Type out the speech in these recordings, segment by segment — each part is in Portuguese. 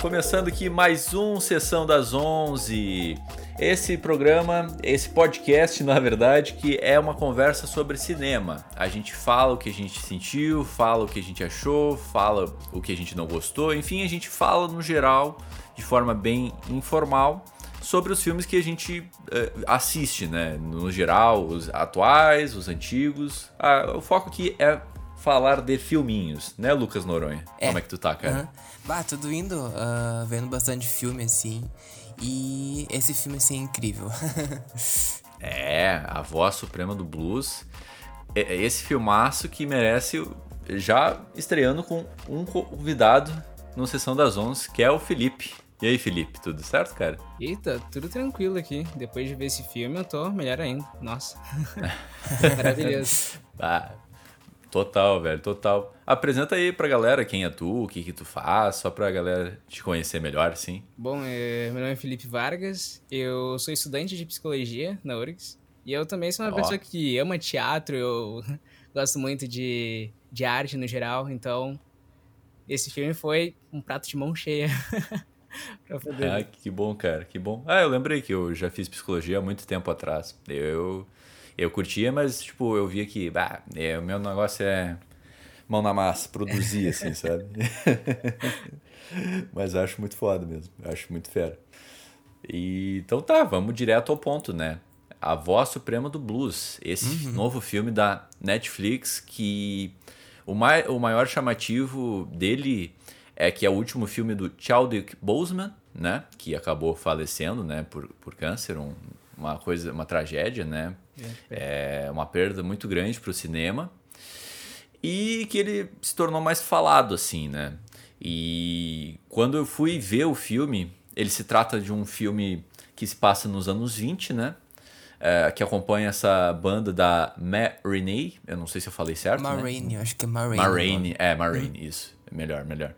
Começando aqui mais um Sessão das 11. Esse programa, esse podcast, na verdade, que é uma conversa sobre cinema. A gente fala o que a gente sentiu, fala o que a gente achou, fala o que a gente não gostou, enfim, a gente fala no geral, de forma bem informal, sobre os filmes que a gente uh, assiste, né? No geral, os atuais, os antigos. Ah, o foco aqui é falar de filminhos, né, Lucas Noronha? É. Como é que tu tá, cara? Uhum. Bah, tudo indo, uh, vendo bastante filme, assim. E esse filme, assim, é incrível. é, a voz suprema do blues. É, é esse filmaço que merece, já estreando com um convidado no Sessão das Onze, que é o Felipe. E aí, Felipe, tudo certo, cara? Eita, tudo tranquilo aqui. Depois de ver esse filme, eu tô melhor ainda. Nossa. Maravilhoso. Ah, Total, velho, total. Apresenta aí pra galera quem é tu, o que que tu faz, só pra galera te conhecer melhor, sim. Bom, é, meu nome é Felipe Vargas, eu sou estudante de psicologia na URGS. E eu também sou uma oh. pessoa que ama teatro, eu gosto muito de, de arte no geral, então esse filme foi um prato de mão cheia. Ah, que bom, cara, que bom. Ah, eu lembrei que eu já fiz psicologia há muito tempo atrás. Eu eu curtia, mas, tipo, eu via que, bah, é, o meu negócio é mão na massa, produzir, assim, sabe? mas acho muito foda mesmo, acho muito fera. E, então tá, vamos direto ao ponto, né? A Voz Suprema do Blues, esse uhum. novo filme da Netflix que o, mai, o maior chamativo dele é que é o último filme do Chadwick Boseman, né? Que acabou falecendo, né? Por, por câncer, um, uma coisa, uma tragédia, né? É, é uma perda muito grande para o cinema e que ele se tornou mais falado assim, né? E quando eu fui ver o filme, ele se trata de um filme que se passa nos anos 20, né? É, que acompanha essa banda da Marinee, eu não sei se eu falei certo. Marraine, né? acho que é Marraine. Marraine, é, Marraine, hum. isso. Melhor, melhor.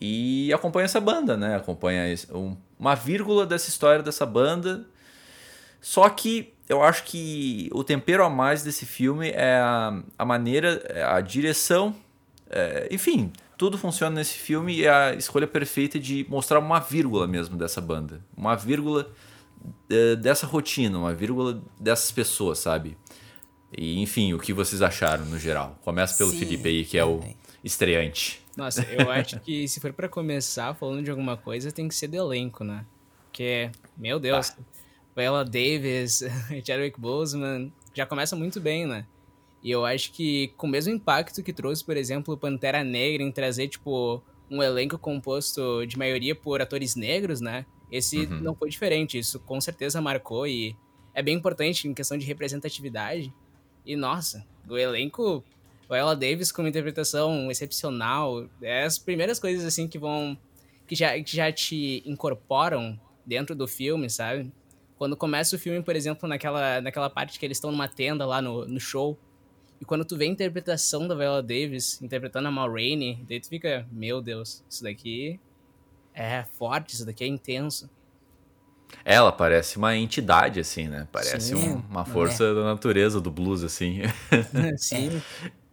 E acompanha essa banda, né? Acompanha um, uma vírgula dessa história dessa banda só que eu acho que o tempero a mais desse filme é a, a maneira, é a direção, é, enfim, tudo funciona nesse filme e é a escolha perfeita de mostrar uma vírgula mesmo dessa banda. Uma vírgula é, dessa rotina, uma vírgula dessas pessoas, sabe? E, enfim, o que vocês acharam no geral? Começa pelo Sim, Felipe aí, que é o estreante. Nossa, eu acho que se for para começar falando de alguma coisa, tem que ser do elenco, né? Porque, meu Deus, tá. Viola Davis, Chadwick Boseman, já começa muito bem, né? E eu acho que com o mesmo impacto que trouxe, por exemplo, Pantera Negra em trazer, tipo, um elenco composto de maioria por atores negros, né? Esse uhum. não foi diferente, isso com certeza marcou e é bem importante em questão de representatividade. E nossa, o elenco, Viola Davis com uma interpretação excepcional, é as primeiras coisas assim que vão que já, que já te incorporam dentro do filme, sabe? Quando começa o filme, por exemplo, naquela, naquela parte que eles estão numa tenda lá no, no show, e quando tu vê a interpretação da Viola Davis interpretando a Ma Rainey, daí tu fica, meu Deus, isso daqui é forte, isso daqui é intenso. Ela parece uma entidade, assim, né? Parece um, uma força é. da natureza do blues, assim. Sim.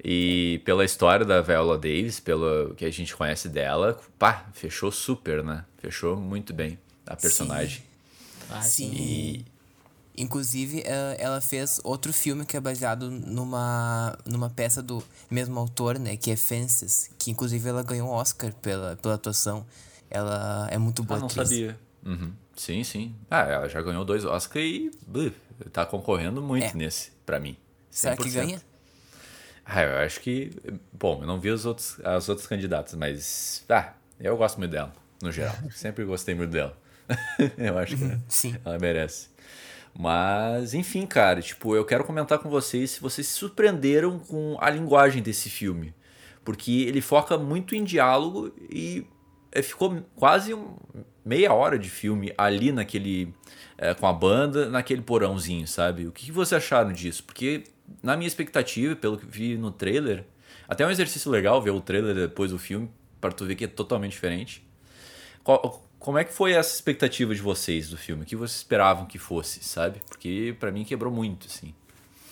e pela história da Viola Davis, pelo que a gente conhece dela, pá, fechou super, né? Fechou muito bem a personagem. Sim. Ah, sim. E... Inclusive, eh, ela fez outro filme que é baseado numa, numa peça do mesmo autor, né? Que é Fences. Que inclusive ela ganhou um Oscar pela, pela atuação. Ela é muito boa ah, não atriz. sabia. Uhum. Sim, sim. Ah, ela já ganhou dois Oscars e uh, tá concorrendo muito é. nesse, para mim. 100%. Será que ganha? Ah, eu acho que. Bom, eu não vi os outros, as outras candidatas, mas. Ah, eu gosto muito dela, no geral. Sempre gostei muito dela. eu acho que uhum, Sim. ela merece. Mas, enfim, cara, tipo, eu quero comentar com vocês se vocês se surpreenderam com a linguagem desse filme. Porque ele foca muito em diálogo e é, ficou quase meia hora de filme ali naquele. É, com a banda, naquele porãozinho, sabe? O que, que você acharam disso? Porque, na minha expectativa, pelo que vi no trailer, até é um exercício legal ver o trailer depois do filme, para tu ver que é totalmente diferente. Qual, como é que foi essa expectativa de vocês do filme? O que vocês esperavam que fosse, sabe? Porque para mim quebrou muito, assim.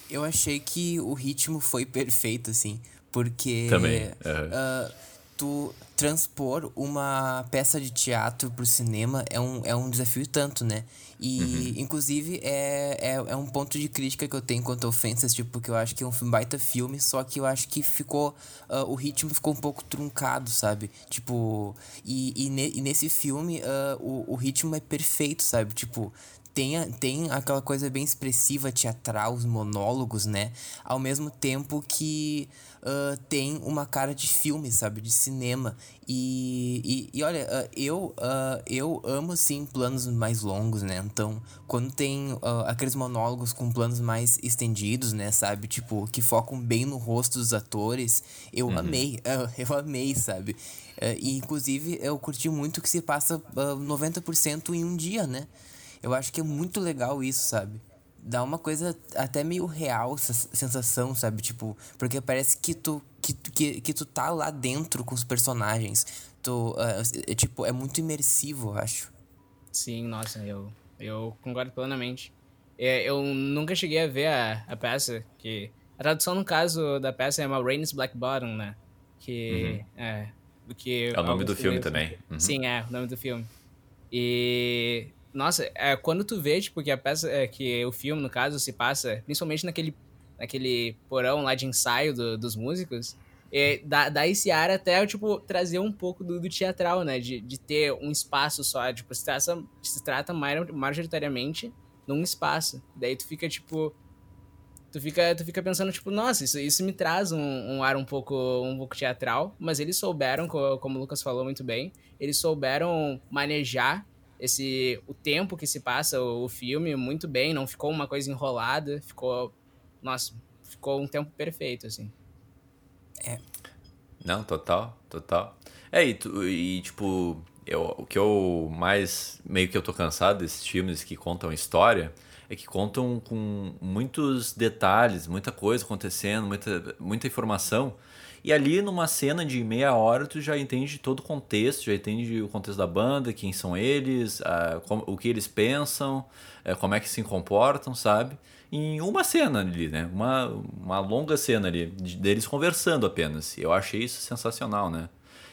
Eu achei que o ritmo foi perfeito, assim, porque... Também. Uhum. Uh, tu transpor uma peça de teatro pro cinema é um, é um desafio tanto, né? E, uhum. inclusive, é, é, é um ponto de crítica que eu tenho quanto a Ofensas, tipo, porque eu acho que é um baita filme, só que eu acho que ficou. Uh, o ritmo ficou um pouco truncado, sabe? Tipo. E, e, ne, e nesse filme, uh, o, o ritmo é perfeito, sabe? Tipo, tem, tem aquela coisa bem expressiva, teatral, os monólogos, né? Ao mesmo tempo que uh, tem uma cara de filme, sabe? De cinema. E, e, e olha, uh, eu, uh, eu amo, sim, planos mais longos, né? Então, quando tem aqueles monólogos com planos mais estendidos, né? Sabe? Tipo, que focam bem no rosto dos atores, eu uhum. amei. eu amei, sabe? e, inclusive, eu curti muito que se passa uh, 90% em um dia, né? Eu acho que é muito legal isso, sabe? Dá uma coisa até meio real, essa sensação, sabe? Tipo, porque parece que tu, que, que, que tu tá lá dentro com os personagens. Tu, uh, é, tipo, é muito imersivo, eu acho. Sim, nossa, eu, eu concordo plenamente. É, eu nunca cheguei a ver a, a peça, que... A tradução, no caso, da peça é uma Rain's Black Bottom, né? Que... Uhum. É, que é o nome do filme também. Uhum. Sim, é, o nome do filme. E nossa, é, quando tu vê, tipo, que a peça, é, que o filme, no caso, se passa, principalmente naquele, naquele porão lá de ensaio do, dos músicos, é, dá, dá esse ar até, tipo, trazer um pouco do, do teatral, né? De, de ter um espaço só, tipo, se trata, se trata majoritariamente num espaço. Daí tu fica, tipo, tu fica, tu fica pensando, tipo, nossa, isso, isso me traz um, um ar um pouco, um pouco teatral, mas eles souberam, como o Lucas falou muito bem, eles souberam manejar esse o tempo que se passa o, o filme muito bem, não ficou uma coisa enrolada, ficou nossa, ficou um tempo perfeito assim. É. Não, total, total. É, e, e tipo, eu, o que eu mais meio que eu tô cansado desses filmes que contam história é que contam com muitos detalhes, muita coisa acontecendo, muita, muita informação e ali numa cena de meia hora tu já entende todo o contexto, já entende o contexto da banda, quem são eles, a, como, o que eles pensam, é, como é que se comportam, sabe? Em uma cena ali, né? Uma, uma longa cena ali, de, deles conversando apenas. Eu achei isso sensacional, né?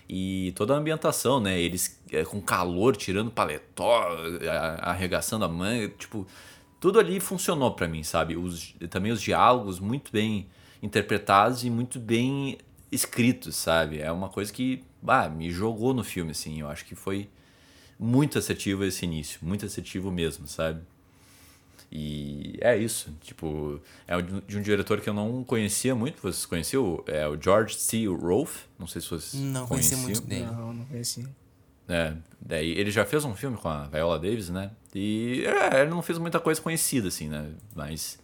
E toda a ambientação, né? Eles é, com calor, tirando paletó, arregaçando a manga, tipo, tudo ali funcionou para mim, sabe? Os, também os diálogos muito bem interpretados e muito bem escritos, sabe? É uma coisa que bah, me jogou no filme, assim. Eu acho que foi muito assertivo esse início, muito assertivo mesmo, sabe? E é isso, tipo, é de um diretor que eu não conhecia muito, vocês conheciam? É o George C. Rolfe, não sei se vocês Não conhecia muito dele. Não, não conhecia. É, daí ele já fez um filme com a Viola Davis, né? E é, ele não fez muita coisa conhecida, assim, né? Mas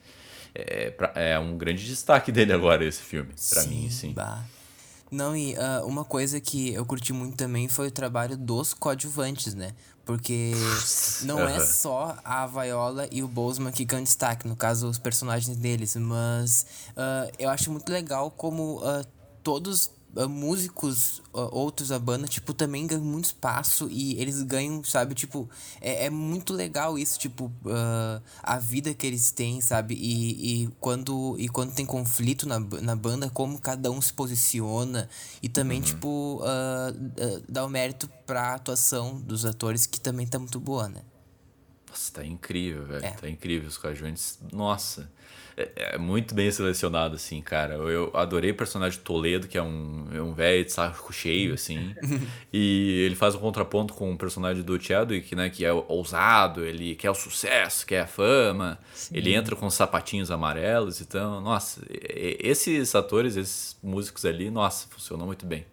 é, pra, é um grande destaque dele agora, esse filme, para mim, sim. Bah. Não, e uh, uma coisa que eu curti muito também foi o trabalho dos coadjuvantes, né? Porque não uhum. é só a Viola e o Boseman que ganham destaque, no caso, os personagens deles, mas uh, eu acho muito legal como uh, todos músicos uh, outros da banda, tipo, também ganham muito espaço e eles ganham, sabe, tipo, é, é muito legal isso, tipo, uh, a vida que eles têm, sabe, e, e, quando, e quando tem conflito na, na banda, como cada um se posiciona e também, uhum. tipo, dá o mérito pra atuação dos atores, que também tá muito boa, né? Nossa, tá incrível, velho, é. tá incrível os coadjuvantes, nossa... É, é, muito bem selecionado, assim, cara. Eu adorei o personagem Toledo, que é um, é um velho de saco cheio, assim. e ele faz um contraponto com o personagem do Chadwick, né? Que é ousado, ele quer o sucesso, quer a fama. Sim. Ele entra com os sapatinhos amarelos, então... Nossa, esses atores, esses músicos ali, nossa, funcionou muito bem.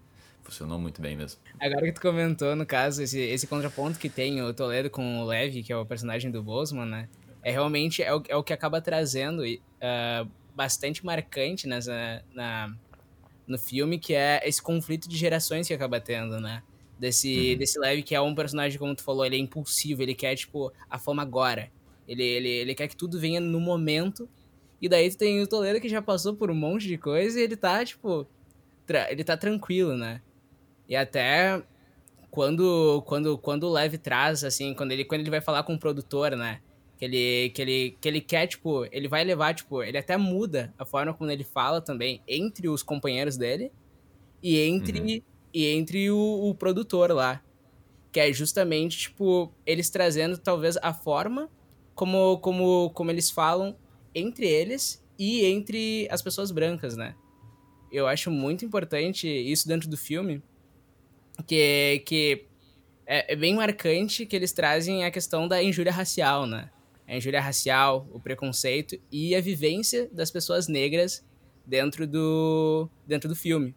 Funcionou muito bem mesmo. Agora que tu comentou, no caso, esse, esse contraponto que tem o Toledo com o Levi, que é o personagem do Bosman, né? é realmente é o, é o que acaba trazendo uh, bastante marcante nessa, na, no filme, que é esse conflito de gerações que acaba tendo, né? Desse, uhum. desse Levi que é um personagem, como tu falou, ele é impulsivo, ele quer, tipo, a fama agora. Ele, ele, ele quer que tudo venha no momento. E daí tu tem o Toledo que já passou por um monte de coisa e ele tá, tipo, ele tá tranquilo, né? E até quando, quando, quando o Levi traz, assim, quando ele, quando ele vai falar com o produtor, né? que ele, que ele, que ele quer, tipo, ele vai levar, tipo, ele até muda a forma como ele fala também entre os companheiros dele e entre, uhum. e entre o, o produtor lá. Que é justamente, tipo, eles trazendo talvez a forma como, como, como eles falam entre eles e entre as pessoas brancas, né? Eu acho muito importante isso dentro do filme, que, que é, é bem marcante que eles trazem a questão da injúria racial, né? A injúria racial, o preconceito e a vivência das pessoas negras dentro do, dentro do filme.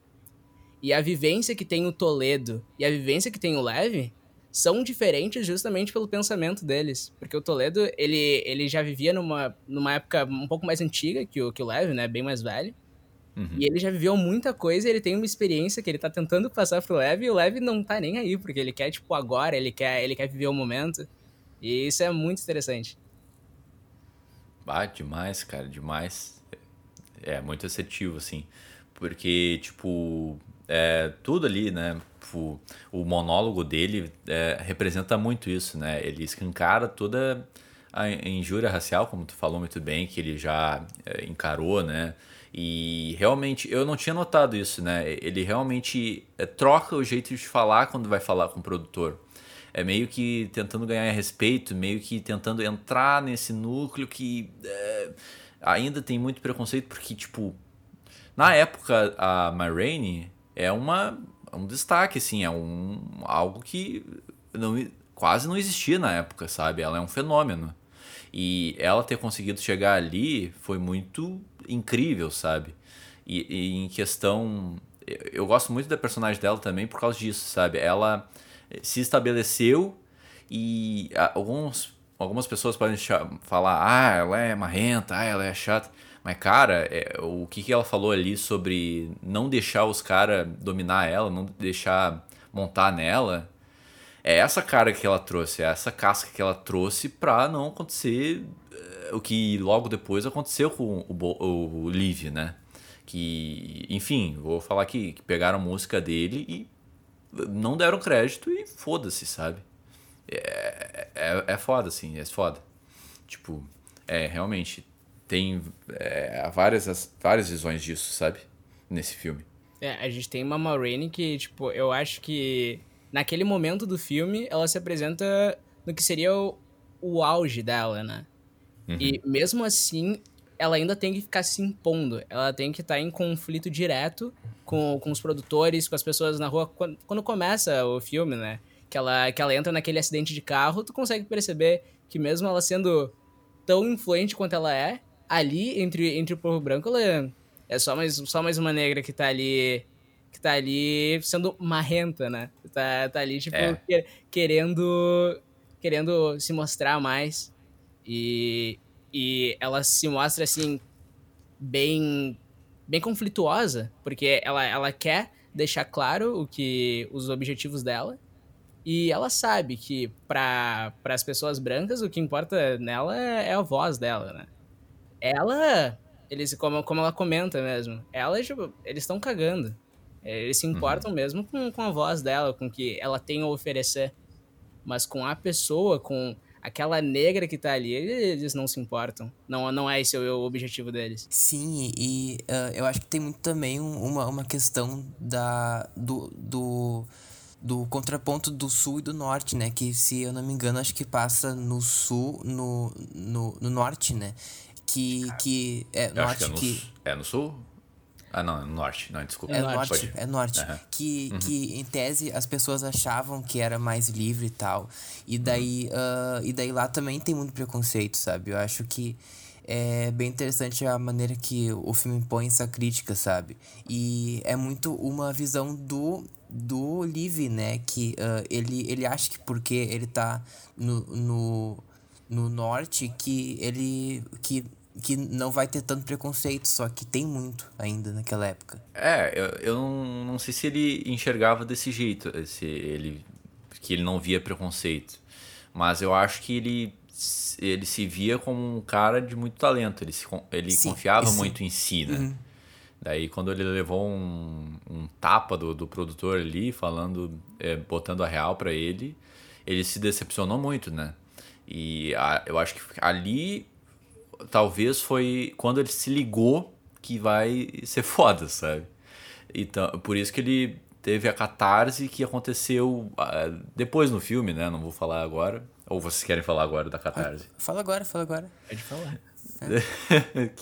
E a vivência que tem o Toledo e a vivência que tem o Leve são diferentes justamente pelo pensamento deles. Porque o Toledo, ele, ele já vivia numa, numa época um pouco mais antiga que o, que o Leve, né? Bem mais velho. Uhum. E ele já viveu muita coisa, ele tem uma experiência que ele tá tentando passar pro Leve e o Leve não tá nem aí, porque ele quer, tipo, agora, ele quer, ele quer viver o momento. E isso é muito interessante. Ah, demais, cara, demais. É, muito assertivo, assim. Porque, tipo, é, tudo ali, né? O, o monólogo dele é, representa muito isso, né? Ele escancara toda a injúria racial, como tu falou muito bem, que ele já é, encarou, né? E realmente, eu não tinha notado isso, né? Ele realmente é, troca o jeito de falar quando vai falar com o produtor. É meio que tentando ganhar respeito, meio que tentando entrar nesse núcleo que é, ainda tem muito preconceito, porque, tipo, na época a Ma é uma um destaque, assim, é um algo que não, quase não existia na época, sabe? Ela é um fenômeno. E ela ter conseguido chegar ali foi muito incrível, sabe? E, e, em questão. Eu gosto muito da personagem dela também por causa disso, sabe? Ela se estabeleceu e alguns, algumas pessoas podem falar: ah, ela é marrenta, ah, ela é chata. Mas, cara, é, o que, que ela falou ali sobre não deixar os caras dominar ela, não deixar montar nela, é essa cara que ela trouxe, é essa casca que ela trouxe pra não acontecer o que logo depois aconteceu com o, o, o Liv, né? Que, enfim, vou falar aqui, que pegaram a música dele e não deram crédito e foda-se, sabe? É, é, é foda, assim, é foda. Tipo, é, realmente, tem é, várias, várias visões disso, sabe? Nesse filme. É, a gente tem uma Maureen que, tipo, eu acho que naquele momento do filme ela se apresenta no que seria o, o auge dela, né? Uhum. E mesmo assim, ela ainda tem que ficar se impondo. Ela tem que estar tá em conflito direto com, com os produtores, com as pessoas na rua. Quando, quando começa o filme, né? Que ela, que ela entra naquele acidente de carro, tu consegue perceber que mesmo ela sendo tão influente quanto ela é, ali, entre, entre o povo branco, ela é só mais, só mais uma negra que tá ali que tá ali sendo marrenta, né? Tá, tá ali, tipo, é. querendo querendo se mostrar mais. E, e ela se mostra assim bem bem conflituosa, porque ela, ela quer deixar claro o que os objetivos dela e ela sabe que para as pessoas brancas o que importa nela é, é, a voz dela, né? Ela, eles como, como ela comenta mesmo, ela tipo, eles estão cagando. Eles se importam uhum. mesmo com, com a voz dela, com o que ela tem a oferecer. Mas com a pessoa, com aquela negra que tá ali, eles não se importam. Não, não é esse o objetivo deles. Sim, e uh, eu acho que tem muito também uma, uma questão da, do, do, do contraponto do sul e do norte, né? Que, se eu não me engano, acho que passa no sul, no, no, no norte, né? Que, que é, norte que, é no, que... É no sul? Ah, não, é norte. Não, desculpa. É norte, é norte. Uhum. Que, uhum. que, em tese, as pessoas achavam que era mais livre e tal. E daí, uhum. uh, e daí lá também tem muito preconceito, sabe? Eu acho que é bem interessante a maneira que o filme põe essa crítica, sabe? E é muito uma visão do, do Liv, né? Que uh, ele, ele acha que porque ele tá no, no, no norte, que ele... Que que não vai ter tanto preconceito, só que tem muito ainda naquela época. É, eu, eu não, não sei se ele enxergava desse jeito, se ele, que ele não via preconceito. Mas eu acho que ele, ele se via como um cara de muito talento, ele, se, ele sim, confiava sim. muito em si, né? Uhum. Daí quando ele levou um, um tapa do, do produtor ali, falando, é, botando a real para ele, ele se decepcionou muito, né? E a, eu acho que ali talvez foi quando ele se ligou que vai ser foda, sabe? Então, por isso que ele teve a catarse que aconteceu uh, depois no filme, né? Não vou falar agora. Ou vocês querem falar agora da catarse? Fala agora, fala agora. Pode falar.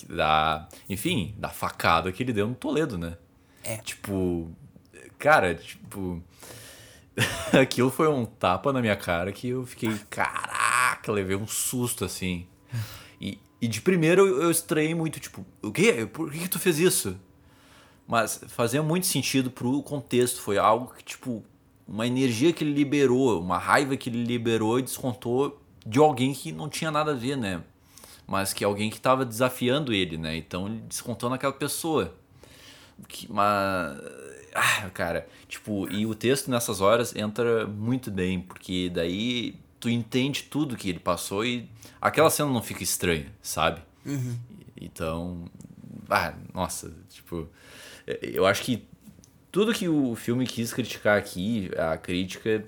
da, enfim, da facada que ele deu no Toledo, né? É. Tipo, cara, tipo. Aquilo foi um tapa na minha cara que eu fiquei, caraca, levei um susto assim. E, e de primeiro eu, estranhei muito, tipo, o quê? Por que, que tu fez isso? Mas fazia muito sentido pro contexto. Foi algo que, tipo, uma energia que ele liberou, uma raiva que ele liberou e descontou de alguém que não tinha nada a ver, né? Mas que alguém que estava desafiando ele, né? Então ele descontou naquela pessoa. Que, mas. Ah, cara, tipo, e o texto nessas horas entra muito bem, porque daí tu entende tudo que ele passou e aquela cena não fica estranha, sabe? Uhum. Então. Ah, nossa, tipo. Eu acho que tudo que o filme quis criticar aqui, a crítica,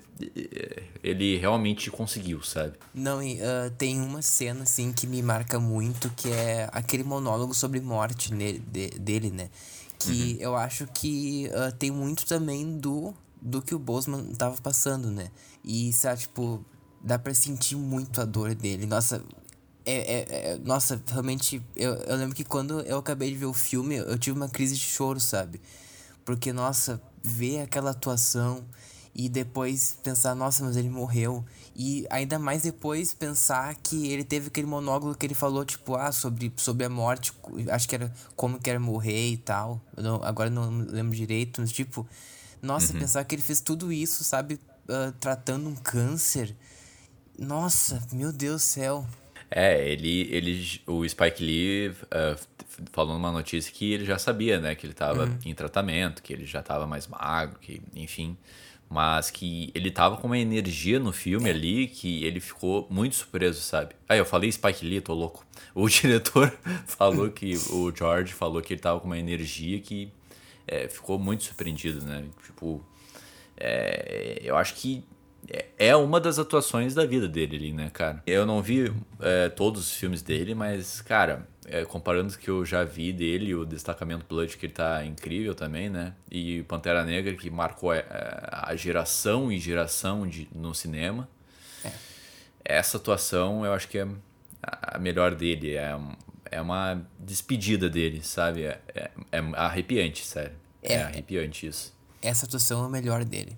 ele realmente conseguiu, sabe? Não, e uh, tem uma cena, assim, que me marca muito, que é aquele monólogo sobre morte nele, de, dele, né? Que uhum. eu acho que uh, tem muito também do, do que o Bosman tava passando, né? E, sabe, tipo, dá pra sentir muito a dor dele. Nossa, é, é, é, nossa, realmente, eu, eu lembro que quando eu acabei de ver o filme, eu tive uma crise de choro, sabe? Porque, nossa, ver aquela atuação e depois pensar, nossa, mas ele morreu. E ainda mais depois pensar que ele teve aquele monólogo que ele falou, tipo, ah, sobre, sobre a morte, acho que era como que era morrer e tal. Não, agora não lembro direito, mas tipo, nossa, uhum. pensar que ele fez tudo isso, sabe, uh, tratando um câncer. Nossa, meu Deus do céu. É, ele, ele o Spike Lee uh, falou numa notícia que ele já sabia, né, que ele estava uhum. em tratamento, que ele já estava mais magro, que, enfim, mas que ele tava com uma energia no filme ali que ele ficou muito surpreso, sabe? Ah, eu falei Spike Lee, tô louco. O diretor falou que o George falou que ele tava com uma energia que é, ficou muito surpreendido, né? Tipo, é, eu acho que é, é uma das atuações da vida dele ali, né, cara? Eu não vi é, todos os filmes dele, mas, cara, é, comparando os que eu já vi dele, o Destacamento Blood, que ele tá incrível também, né? E Pantera Negra, que marcou a, é, a geração e geração de, no cinema. É. Essa atuação eu acho que é a melhor dele. É, é uma despedida dele, sabe? É, é, é arrepiante, sério. É, é arrepiante isso. Essa atuação é a melhor dele.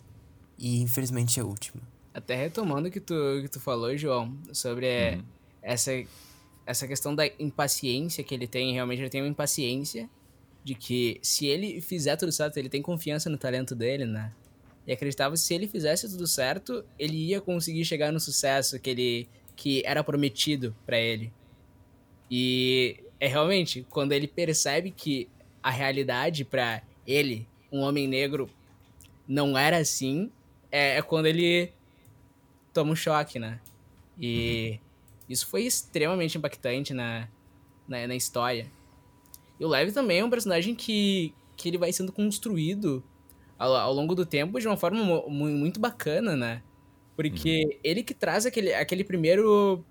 E infelizmente é a última. Até retomando o que tu, que tu falou, João, sobre uhum. essa, essa questão da impaciência que ele tem, realmente ele tem uma impaciência de que se ele fizer tudo certo, ele tem confiança no talento dele, né? E acreditava que se ele fizesse tudo certo, ele ia conseguir chegar no sucesso que ele que era prometido para ele. E é realmente quando ele percebe que a realidade para ele, um homem negro, não era assim, é, é quando ele toma um choque, né? E uhum. isso foi extremamente impactante na, na, na, história. E o Lev também é um personagem que, que ele vai sendo construído ao, ao longo do tempo de uma forma muito bacana, né? Porque uhum. ele que traz aquele, aquele primeiro.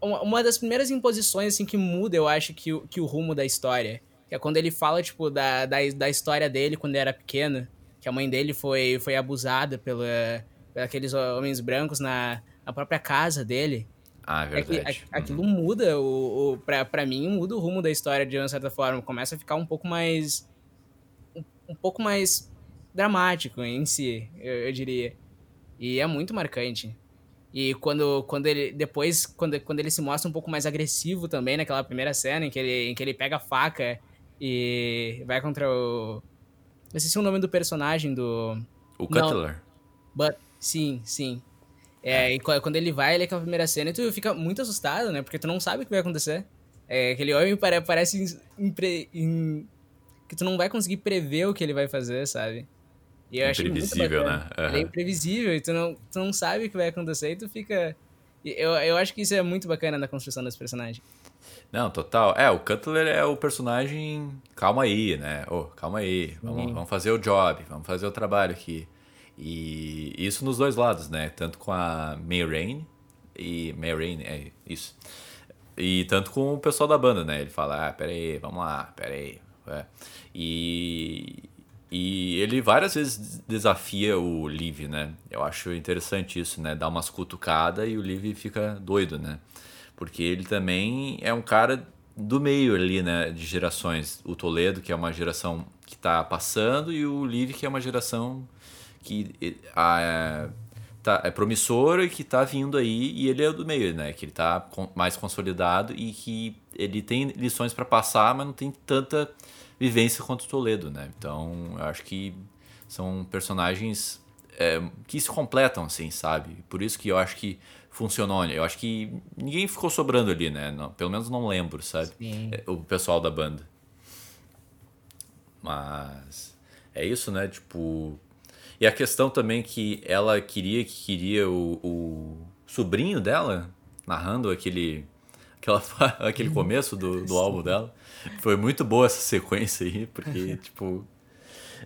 Uma, uma das primeiras imposições assim, que muda, eu acho, que, que o rumo da história. Que é quando ele fala, tipo, da, da, da história dele quando ele era pequeno que a mãe dele foi, foi abusada pela, por aqueles homens brancos na, na própria casa dele. Ah, é verdade. É, aquilo uhum. muda, o, o, pra, pra mim, muda o rumo da história de uma certa forma. Começa a ficar um pouco mais. Um, um pouco mais dramático em si, eu, eu, diria. E é muito marcante. E quando, quando ele. Depois, quando, quando ele se mostra um pouco mais agressivo também, naquela primeira cena, em que ele, em que ele pega a faca e vai contra o, eu esqueci o nome do personagem do. O Cutler. But, sim, sim. É, e quando ele vai, ele é aquela primeira cena e tu fica muito assustado, né? Porque tu não sabe o que vai acontecer. É, aquele homem parece impre, in, que tu não vai conseguir prever o que ele vai fazer, sabe? E eu imprevisível, né? Uhum. Ele é imprevisível e tu não, tu não sabe o que vai acontecer e tu fica. Eu, eu acho que isso é muito bacana na construção desse personagem. Não, total. É, o Cutler é o personagem. Calma aí, né? Oh, calma aí. Vamos, vamos fazer o job, vamos fazer o trabalho aqui. E isso nos dois lados, né? Tanto com a May Rain e. May Rain, é isso. E tanto com o pessoal da banda, né? Ele fala, ah, peraí, vamos lá, peraí. É. E. E ele várias vezes desafia o Liv, né? Eu acho interessante isso, né? Dá umas cutucadas e o Liv fica doido, né? Porque ele também é um cara do meio ali, né? De gerações. O Toledo, que é uma geração que está passando, e o Liv, que é uma geração que a, tá, é promissora e que está vindo aí, e ele é do meio, né? Que ele está mais consolidado e que ele tem lições para passar, mas não tem tanta vivência quanto o Toledo, né? Então, eu acho que são personagens é, que se completam, assim, sabe? Por isso que eu acho que funcionou. Eu acho que ninguém ficou sobrando ali, né? Não, pelo menos não lembro, sabe? Sim. É, o pessoal da banda. Mas é isso, né? Tipo. E a questão também que ela queria que queria o, o sobrinho dela narrando aquele aquela, aquele começo do, do álbum dela. Foi muito boa essa sequência aí, porque, tipo.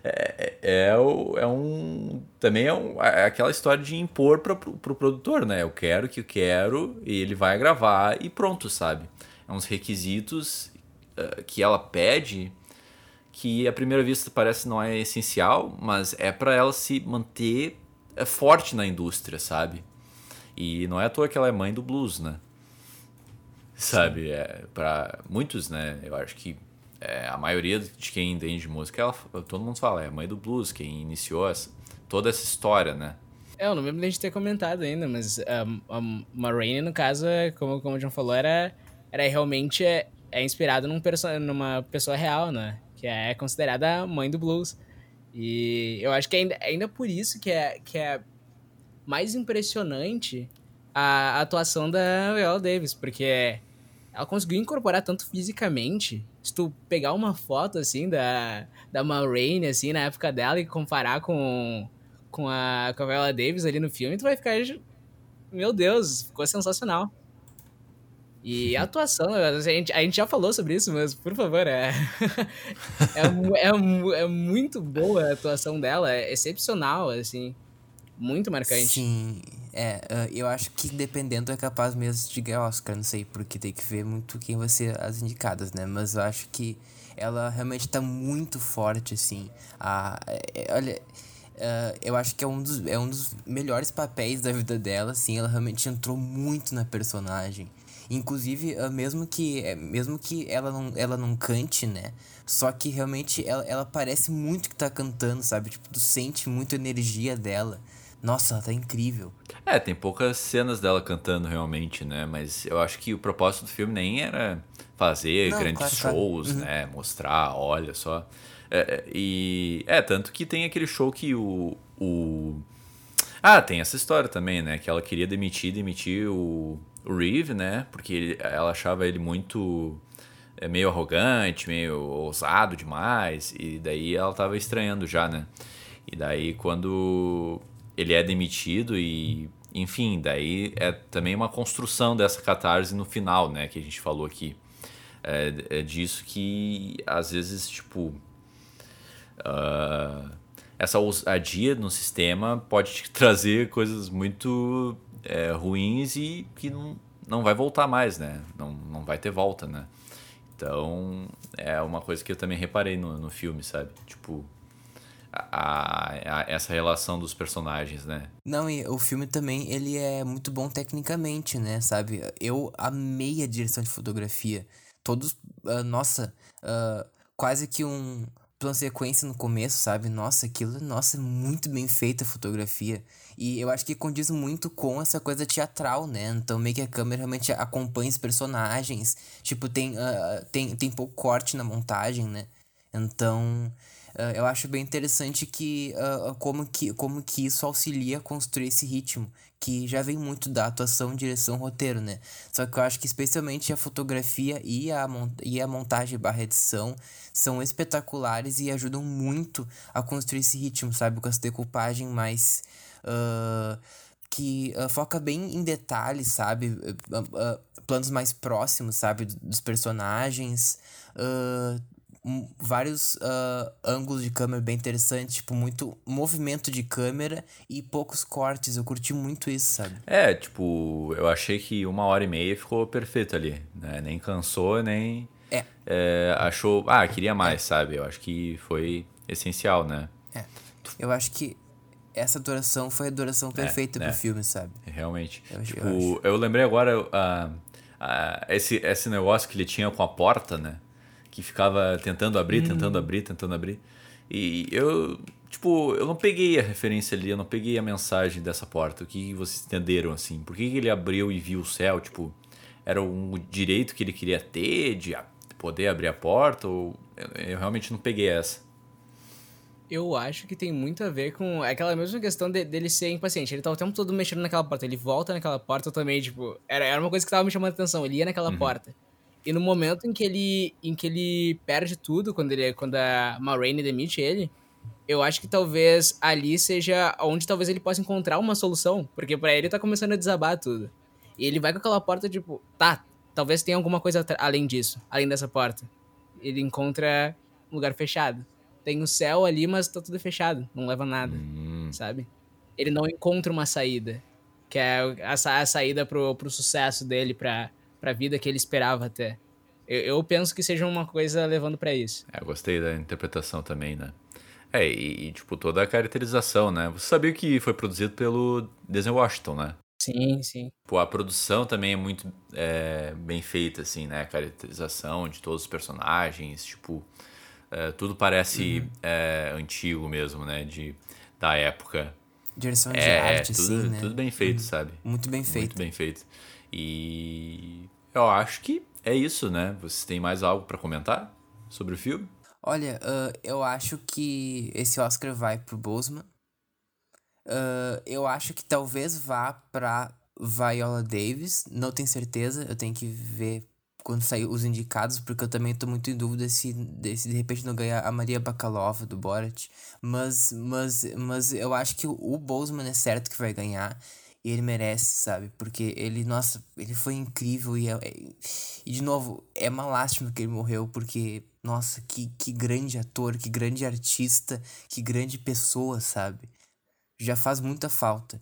É, é, é, é um. Também é, um, é aquela história de impor para pro produtor, né? Eu quero que eu quero, e ele vai gravar e pronto, sabe? É uns requisitos uh, que ela pede que à primeira vista parece não é essencial, mas é para ela se manter é, forte na indústria, sabe? E não é à toa que ela é mãe do blues, né? sabe? É, para muitos, né? Eu acho que é, a maioria de quem entende música, ela, todo mundo fala, é a mãe do blues, quem iniciou essa, toda essa história, né? É, eu não lembro de a gente ter comentado ainda, mas um, a Marraine, no caso, é, como, como o John falou, era, era realmente é, é inspirado num numa pessoa real, né? Que é considerada a mãe do blues. E eu acho que ainda, ainda por isso que é, que é mais impressionante a atuação da Viola Davis, porque ela conseguiu incorporar tanto fisicamente. Se tu pegar uma foto, assim, da, da Ma assim, na época dela e comparar com, com, a, com Davis ali no filme, tu vai ficar... Meu Deus, ficou sensacional. E a atuação, a gente, a gente já falou sobre isso, mas por favor, é, é, é, é, muito boa a atuação dela, é excepcional, assim, muito marcante. Sim, é, uh, eu acho que dependendo é capaz mesmo de ganhar Oscar, não sei, porque tem que ver muito quem vai ser as indicadas, né? Mas eu acho que ela realmente tá muito forte, assim. A, é, olha, uh, eu acho que é um, dos, é um dos melhores papéis da vida dela, assim. Ela realmente entrou muito na personagem. Inclusive, uh, mesmo que é, mesmo que ela não, ela não cante, né? Só que realmente ela, ela parece muito que tá cantando, sabe? Tipo, tu sente muito a energia dela. Nossa, ela tá incrível. É, tem poucas cenas dela cantando realmente, né? Mas eu acho que o propósito do filme nem era fazer Não, grandes claro, shows, claro. Uhum. né? Mostrar, olha só. É, é, e é, tanto que tem aquele show que o, o. Ah, tem essa história também, né? Que ela queria demitir, demitir o, o Reeve, né? Porque ele, ela achava ele muito. É, meio arrogante, meio ousado demais. E daí ela tava estranhando já, né? E daí quando ele é demitido e enfim, daí é também uma construção dessa catarse no final, né, que a gente falou aqui. É, é disso que às vezes, tipo, uh, essa ousadia no sistema pode trazer coisas muito é, ruins e que não, não vai voltar mais, né? Não, não vai ter volta, né? Então, é uma coisa que eu também reparei no, no filme, sabe? Tipo, a, a, essa relação dos personagens, né? Não, e o filme também, ele é muito bom tecnicamente, né, sabe? Eu amei a direção de fotografia. Todos, uh, nossa, uh, quase que um plano sequência no começo, sabe? Nossa, aquilo, nossa, muito bem feita a fotografia. E eu acho que condiz muito com essa coisa teatral, né? Então meio que a câmera realmente acompanha os personagens. Tipo, tem, uh, tem, tem pouco corte na montagem, né? Então, Uh, eu acho bem interessante que, uh, como que como que isso auxilia a construir esse ritmo, que já vem muito da atuação, direção, roteiro, né? Só que eu acho que especialmente a fotografia e a, e a montagem barra edição são espetaculares e ajudam muito a construir esse ritmo, sabe? Com essa decupagem mais... Uh, que uh, foca bem em detalhes, sabe? Uh, uh, planos mais próximos, sabe? Dos personagens vários uh, ângulos de câmera bem interessantes, tipo, muito movimento de câmera e poucos cortes. Eu curti muito isso, sabe? É, tipo, eu achei que uma hora e meia ficou perfeito ali, né? Nem cansou, nem. É. é achou. Ah, queria mais, é. sabe? Eu acho que foi essencial, né? É. Eu acho que essa duração foi a duração perfeita é. pro filme, sabe? Realmente. Eu tipo, eu eu, lembrei agora ah, ah, esse, esse negócio que ele tinha com a porta, né? Que ficava tentando abrir, Hum. tentando abrir, tentando abrir. E eu, tipo, eu não peguei a referência ali, eu não peguei a mensagem dessa porta. O que vocês entenderam, assim? Por que ele abriu e viu o céu? Tipo, era um direito que ele queria ter de poder abrir a porta? Ou eu, realmente não peguei essa. Eu acho que tem muito a ver com aquela mesma questão de- dele ser impaciente. Ele tá o tempo todo mexendo naquela porta. Ele volta naquela porta também, tipo... Era, era uma coisa que tava me chamando a atenção. Ele ia naquela porta. E no momento em que ele, em que ele perde tudo, quando, ele, quando a Maureen demite ele, eu acho que talvez ali seja onde talvez ele possa encontrar uma solução. Porque pra ele tá começando a desabar tudo. E ele vai com aquela porta, tipo... Tá, talvez tenha alguma coisa além disso. Além dessa porta. Ele encontra um lugar fechado. Tem o céu ali, mas tá tudo fechado. Não leva nada, Hum, sabe? Ele não encontra uma saída. Que é a, sa- a saída pro, pro sucesso dele, pra, pra vida que ele esperava até. Eu, eu penso que seja uma coisa levando pra isso. É, eu gostei da interpretação também, né? É, e, e, tipo, toda a caracterização, né? Você sabia que foi produzido pelo Denzel Washington, né? Sim, sim. Pô, a produção também é muito é, bem feita, assim, né? A caracterização de todos os personagens, tipo, é, tudo parece é, antigo mesmo, né? De, da época. Direção de É, arte, tudo, assim, né? tudo bem feito, sabe? Muito bem feito. Muito bem feito. E eu acho que é isso, né? Vocês têm mais algo pra comentar sobre o filme? Olha, ah, eu acho que esse Oscar vai pro Boseman. Ah, eu acho que talvez vá pra Viola Davis. Não tenho certeza, eu tenho que ver quando sair os indicados, porque eu também tô muito em dúvida se, se de repente não ganhar a Maria Bakalova do Borat. Mas, mas, mas eu acho que o, Boseman é certo que vai ganhar. E ele merece, sabe? Porque ele, nossa, ele foi incrível. E, é- é- e de novo, é uma lástima que ele morreu, porque, nossa, que, que grande ator, que grande artista, que grande pessoa, sabe? Já faz muita falta.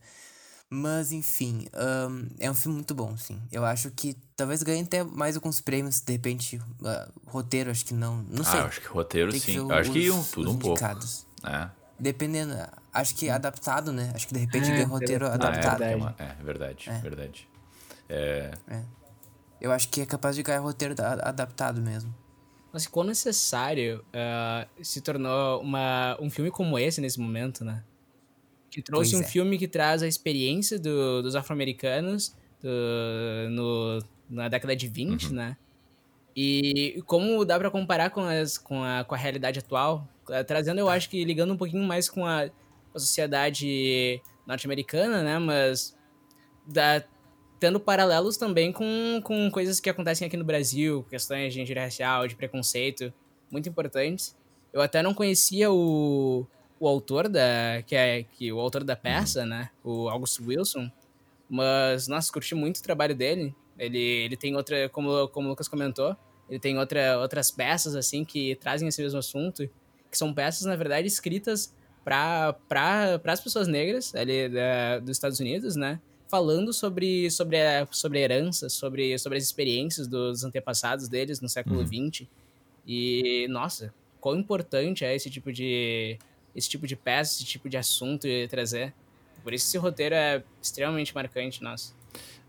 Mas, enfim, ahn, é um filme muito bom, sim. Eu acho que talvez ganhe até mais alguns prêmios, de repente. ah, roteiro, acho que não. Não sei. Ah, eu acho que roteiro Tem que sim. Eu acho que os- um, tudo os um pouco. É. Dependendo, acho que adaptado, né? Acho que de repente É, ganha roteiro adaptado. Ah, é, adaptado. uma- é, verdade, verdade. É, Eu acho que é capaz de ganhar roteiro da- adaptado mesmo. Mas quão necessário ah, se tornou uma, um filme como esse nesse momento, né? Que trouxe Pois um é. filme que traz a experiência do- dos afro-americanos do- no- na década de 20, né? E como dá pra comparar com, as, com, a, com a realidade atual, eh, trazendo, eu acho que ligando um pouquinho mais com a, a sociedade norte-americana, né? Mas da, tendo paralelos também com, com coisas que acontecem aqui no Brasil, questões de injúria racial, de preconceito, muito importantes. Eu até não conhecia o, o autor da que é que o autor da peça, né, o August Wilson, mas nossa, curti muito o trabalho dele. Ele, ele tem outra, como como o Lucas comentou, ele tem outra, outras peças assim que trazem esse mesmo assunto, que são peças na verdade escritas para as pessoas negras ali da, dos Estados Unidos, né? Falando sobre, sobre, a, sobre a herança, sobre, sobre as experiências dos antepassados deles no século XX. E, nossa, quão importante é esse tipo de, esse tipo de peça, esse tipo de assunto e trazer. Por isso esse roteiro é extremamente marcante, nossa.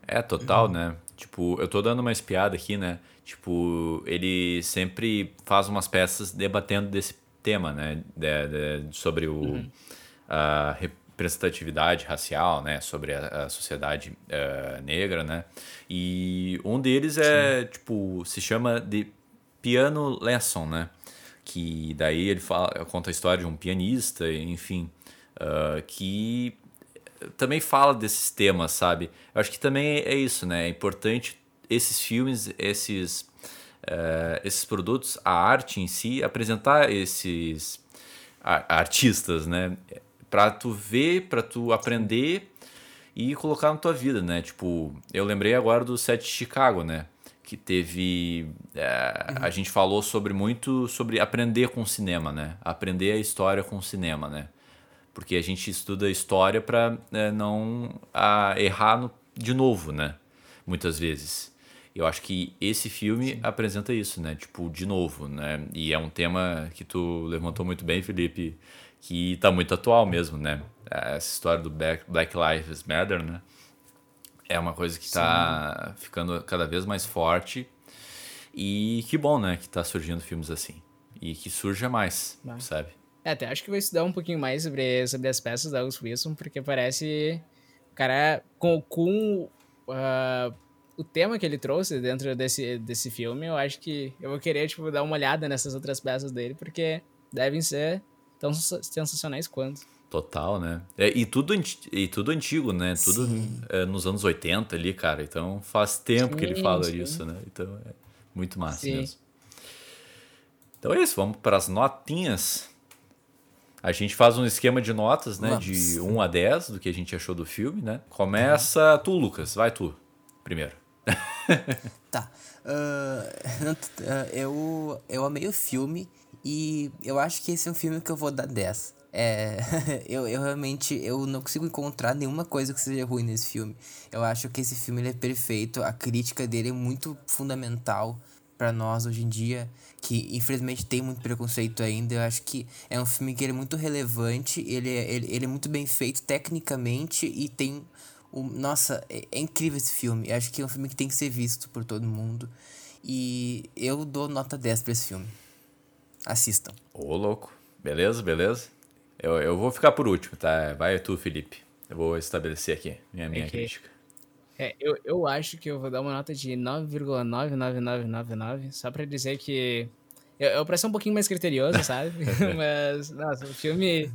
é total, né? Tipo, eu tô dando uma espiada aqui, né? Tipo, ele sempre faz umas peças debatendo desse tema, né? De- de- sobre o, a representatividade racial, né? Sobre a, a sociedade eh, negra, né? E um deles é, tipo, se chama de Piano Lesson, né? Que daí ele fala, conta a história de um pianista, enfim, ah, que também fala desses temas, sabe? Eu acho que também é isso, né? É importante esses filmes, esses, eh, esses produtos, a arte em si, apresentar esses a- artistas, né? Pra tu ver, pra tu aprender e colocar na tua vida, né? Tipo, eu lembrei agora do set de Chicago, né? Que teve. é, A gente falou sobre muito sobre aprender com o cinema, né? Aprender a história com o cinema, né? Porque a gente estuda história pra é, não ah, errar no- de novo, né? Muitas vezes. Eu acho que esse filme Sim. apresenta isso, né? Tipo, de novo, né? E é um tema que tu levantou muito bem, Felipe, que tá muito atual mesmo, né? Essa história do Black, Lives Matter, né? É uma coisa que tá Sim. ficando cada vez mais forte. E que bom, né? Que tá surgindo filmes assim. E que surja mais, Vai. sabe? É, até acho que vai estudar um pouquinho mais sobre, sobre as peças da August Wilson, porque parece. O cara, com, com uh, o tema que ele trouxe dentro desse, desse filme, eu acho que eu vou querer, tipo, dar uma olhada nessas outras peças dele, porque devem ser tão sensacionais quanto. Total, né? É, e, tudo, e tudo antigo, né? Tudo é, nos anos 80 ali, cara. Então faz tempo sim, que ele fala sim. isso, né? Então é muito massa sim. mesmo. Então é isso, vamos para as notinhas. A gente faz um esquema de notas, né? Vamos. De 1 a 10 do que a gente achou do filme, né? Começa uhum. tu, Lucas. Vai tu, primeiro. Tá. Uh, eu, eu amei o filme e eu acho que esse é um filme que eu vou dar 10. É, eu, eu realmente eu não consigo encontrar nenhuma coisa que seja ruim nesse filme. Eu acho que esse filme ele é perfeito, a crítica dele é muito fundamental para nós hoje em dia, que infelizmente tem muito preconceito ainda. Eu acho que é um filme que ele é muito relevante, ele é, ele, ele é muito bem feito tecnicamente e tem. Um, nossa, é, é incrível esse filme. Eu acho que é um filme que tem que ser visto por todo mundo. E eu dou nota 10 pra esse filme. Assistam. Ô, louco. Beleza, beleza. Eu, eu vou ficar por último, tá? Vai tu, Felipe. Eu vou estabelecer aqui minha, minha okay. crítica. É, eu, eu acho que eu vou dar uma nota de 9,99999, só pra dizer que. Eu, eu pra ser um pouquinho mais criterioso, sabe? Mas, nossa, o filme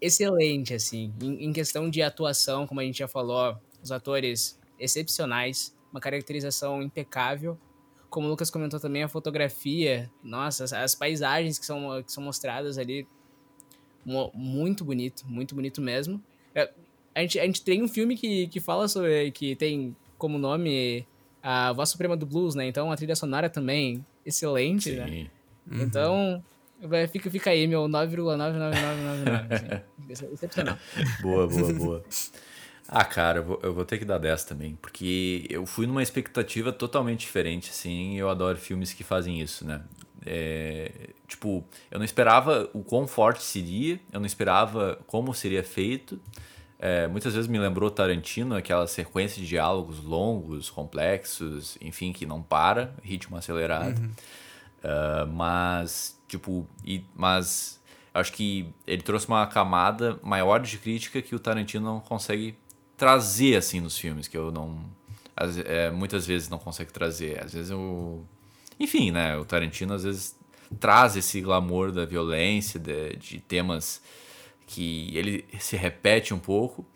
excelente, assim. Em, em, questão de atuação, como a gente já falou, os atores excepcionais, uma caracterização impecável. Como o Lucas comentou também, a fotografia, nossa, as, as paisagens que são, que são mostradas ali, muito bonito, muito bonito mesmo. É, a gente, a gente tem um filme que, que fala sobre. que tem como nome a Voz Suprema do Blues, né? Então a trilha sonora também excelente, né? Sim. né? Então. Fica, fica aí, meu 9,99999. assim. Excepcional. Boa, boa, boa. Ah, cara, eu vou, eu vou, ter que dar 10 também, porque eu fui numa expectativa totalmente diferente, assim, e eu adoro filmes que fazem isso, né? É, tipo, eu não esperava o quão forte seria, eu não esperava como seria feito, é, muitas vezes me lembrou Tarantino, aquela sequência de diálogos longos, complexos, enfim, que não para, ritmo acelerado. Uhum. Uh, mas, tipo, e, mas acho que ele trouxe uma camada maior de crítica que o Tarantino não consegue trazer, assim, nos filmes, que eu não... As, é, muitas vezes não consegue trazer. Às vezes eu... Enfim, né, o Tarantino às vezes traz esse glamour da violência, de, de temas que ele se repete um pouco.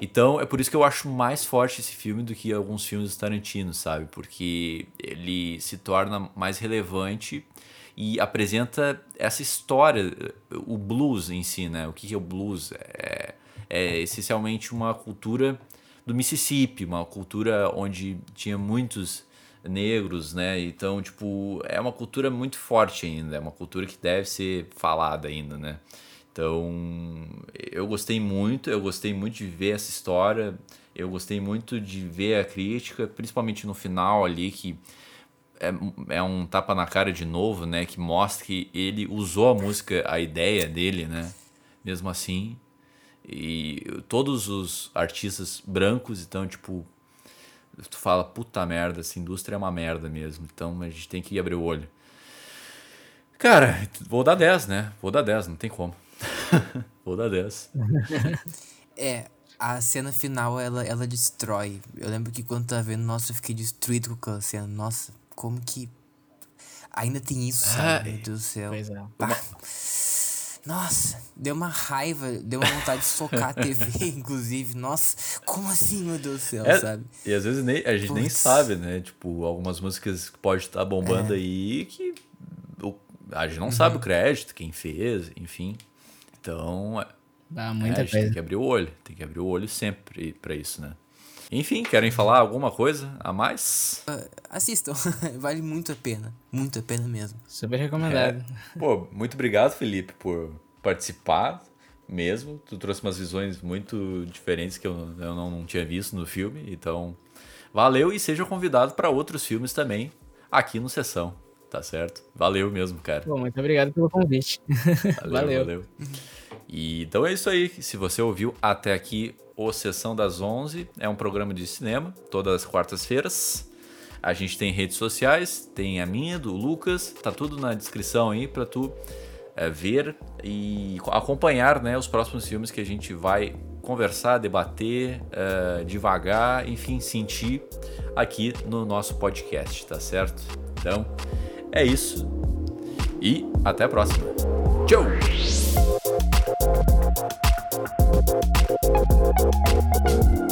Então é por isso que eu acho mais forte esse filme do que alguns filmes do Tarantino, sabe? Porque ele se torna mais relevante e apresenta essa história, o blues em si, né? O que é o blues? É, é essencialmente uma cultura do Mississippi, uma cultura onde tinha muitos negros, né? Então, tipo, é uma cultura muito forte ainda, é uma cultura que deve ser falada ainda, né? Então, eu gostei muito, eu gostei muito de ver essa história, eu gostei muito de ver a crítica, principalmente no final ali, que é, é um tapa na cara de novo, né? Que mostra que ele usou a música, a ideia dele, né? Mesmo assim. E todos os artistas brancos, então, tipo, tu fala, puta merda, essa indústria é uma merda mesmo. Então a gente tem que abrir o olho. Cara, vou dar 10, né? Vou dar 10, não tem como. Vou dar 10. é, a cena final ela, ela destrói. Eu lembro que quando tava vendo, nossa, eu fiquei destruído com aquela cena. Nossa, como que. Ainda tem isso, sabe? Meu Deus do céu. Pois é. Nossa, deu uma raiva, deu uma vontade de socar a TV, inclusive. Nossa, como assim, meu Deus do céu, é, sabe? E às vezes nem, a gente Puts. nem sabe, né? Tipo, algumas músicas que pode estar bombando é. aí que a gente não uhum. sabe o crédito, quem fez, enfim. Então, Dá muita é, a gente coisa. tem que abrir o olho, tem que abrir o olho sempre para isso, né? Enfim, querem falar alguma coisa a mais? Uh, assistam, vale muito a pena, muito a pena mesmo. Super recomendado. É. Pô, muito obrigado, Felipe, por participar mesmo. Tu trouxe umas visões muito diferentes que eu, eu não, não tinha visto no filme, então Valeu e seja convidado para outros filmes também aqui no Sessão, tá certo? Valeu mesmo, cara. Bom, muito obrigado pelo convite. Valeu, Valeu. valeu. E, então é isso aí. Se você ouviu até aqui o Sessão das 11, é um programa de cinema, todas as quartas-feiras. A gente tem redes sociais, tem a minha, do Lucas, tá tudo na descrição aí para tu é, ver e acompanhar né, os próximos filmes que a gente vai conversar, debater, é, devagar, enfim, sentir aqui no nosso podcast, tá certo? Então é isso e até a próxima. Tchau! Thank you.